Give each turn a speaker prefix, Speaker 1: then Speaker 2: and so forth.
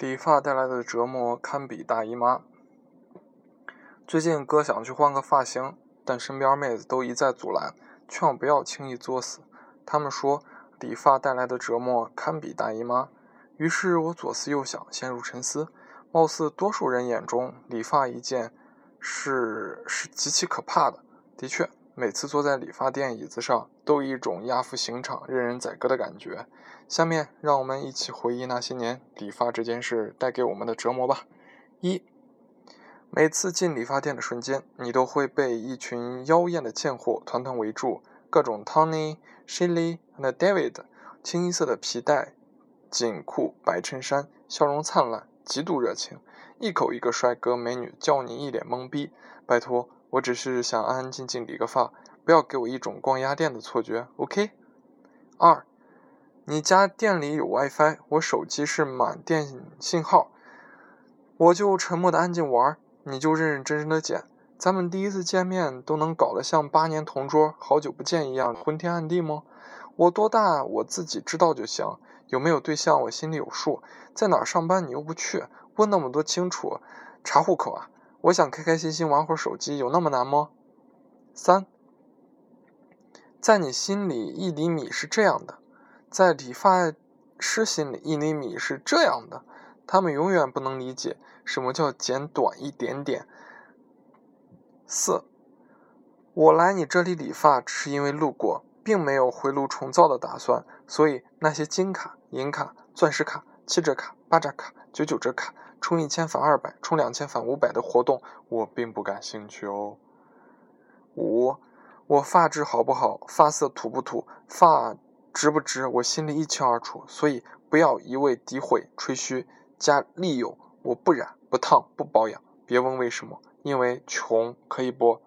Speaker 1: 理发带来的折磨堪比大姨妈。最近哥想去换个发型，但身边妹子都一再阻拦，劝我不要轻易作死。他们说理发带来的折磨堪比大姨妈。于是我左思右想，陷入沉思。貌似多数人眼中，理发一件事是极其可怕的。的确。每次坐在理发店椅子上，都有一种押赴刑场、任人宰割的感觉。下面，让我们一起回忆那些年理发这件事带给我们的折磨吧。一，每次进理发店的瞬间，你都会被一群妖艳的贱货团团围住，各种 Tony、Shelly 和 David，清一色的皮带、紧裤、白衬衫，笑容灿烂，极度热情，一口一个帅哥美女，叫你一脸懵逼。拜托。我只是想安安静静理个发，不要给我一种逛鸭店的错觉，OK？二，你家店里有 WiFi，我手机是满电信号，我就沉默的安静玩，你就认认真真的剪。咱们第一次见面都能搞得像八年同桌、好久不见一样昏天暗地吗？我多大我自己知道就行，有没有对象我心里有数，在哪上班你又不去，问那么多清楚，查户口啊？我想开开心心玩会儿手机，有那么难吗？三，在你心里一厘米是这样的，在理发师心里一厘米是这样的，他们永远不能理解什么叫剪短一点点。四，我来你这里理发只是因为路过，并没有回炉重造的打算，所以那些金卡、银卡、钻石卡、七折卡、八折卡、九九折卡。充一千返二百，充两千返五百的活动，我并不感兴趣哦。五，我发质好不好，发色土不土，发值不值，我心里一清二楚。所以不要一味诋毁、吹嘘加利诱。我不染、不烫、不保养，别问为什么，因为穷可以不？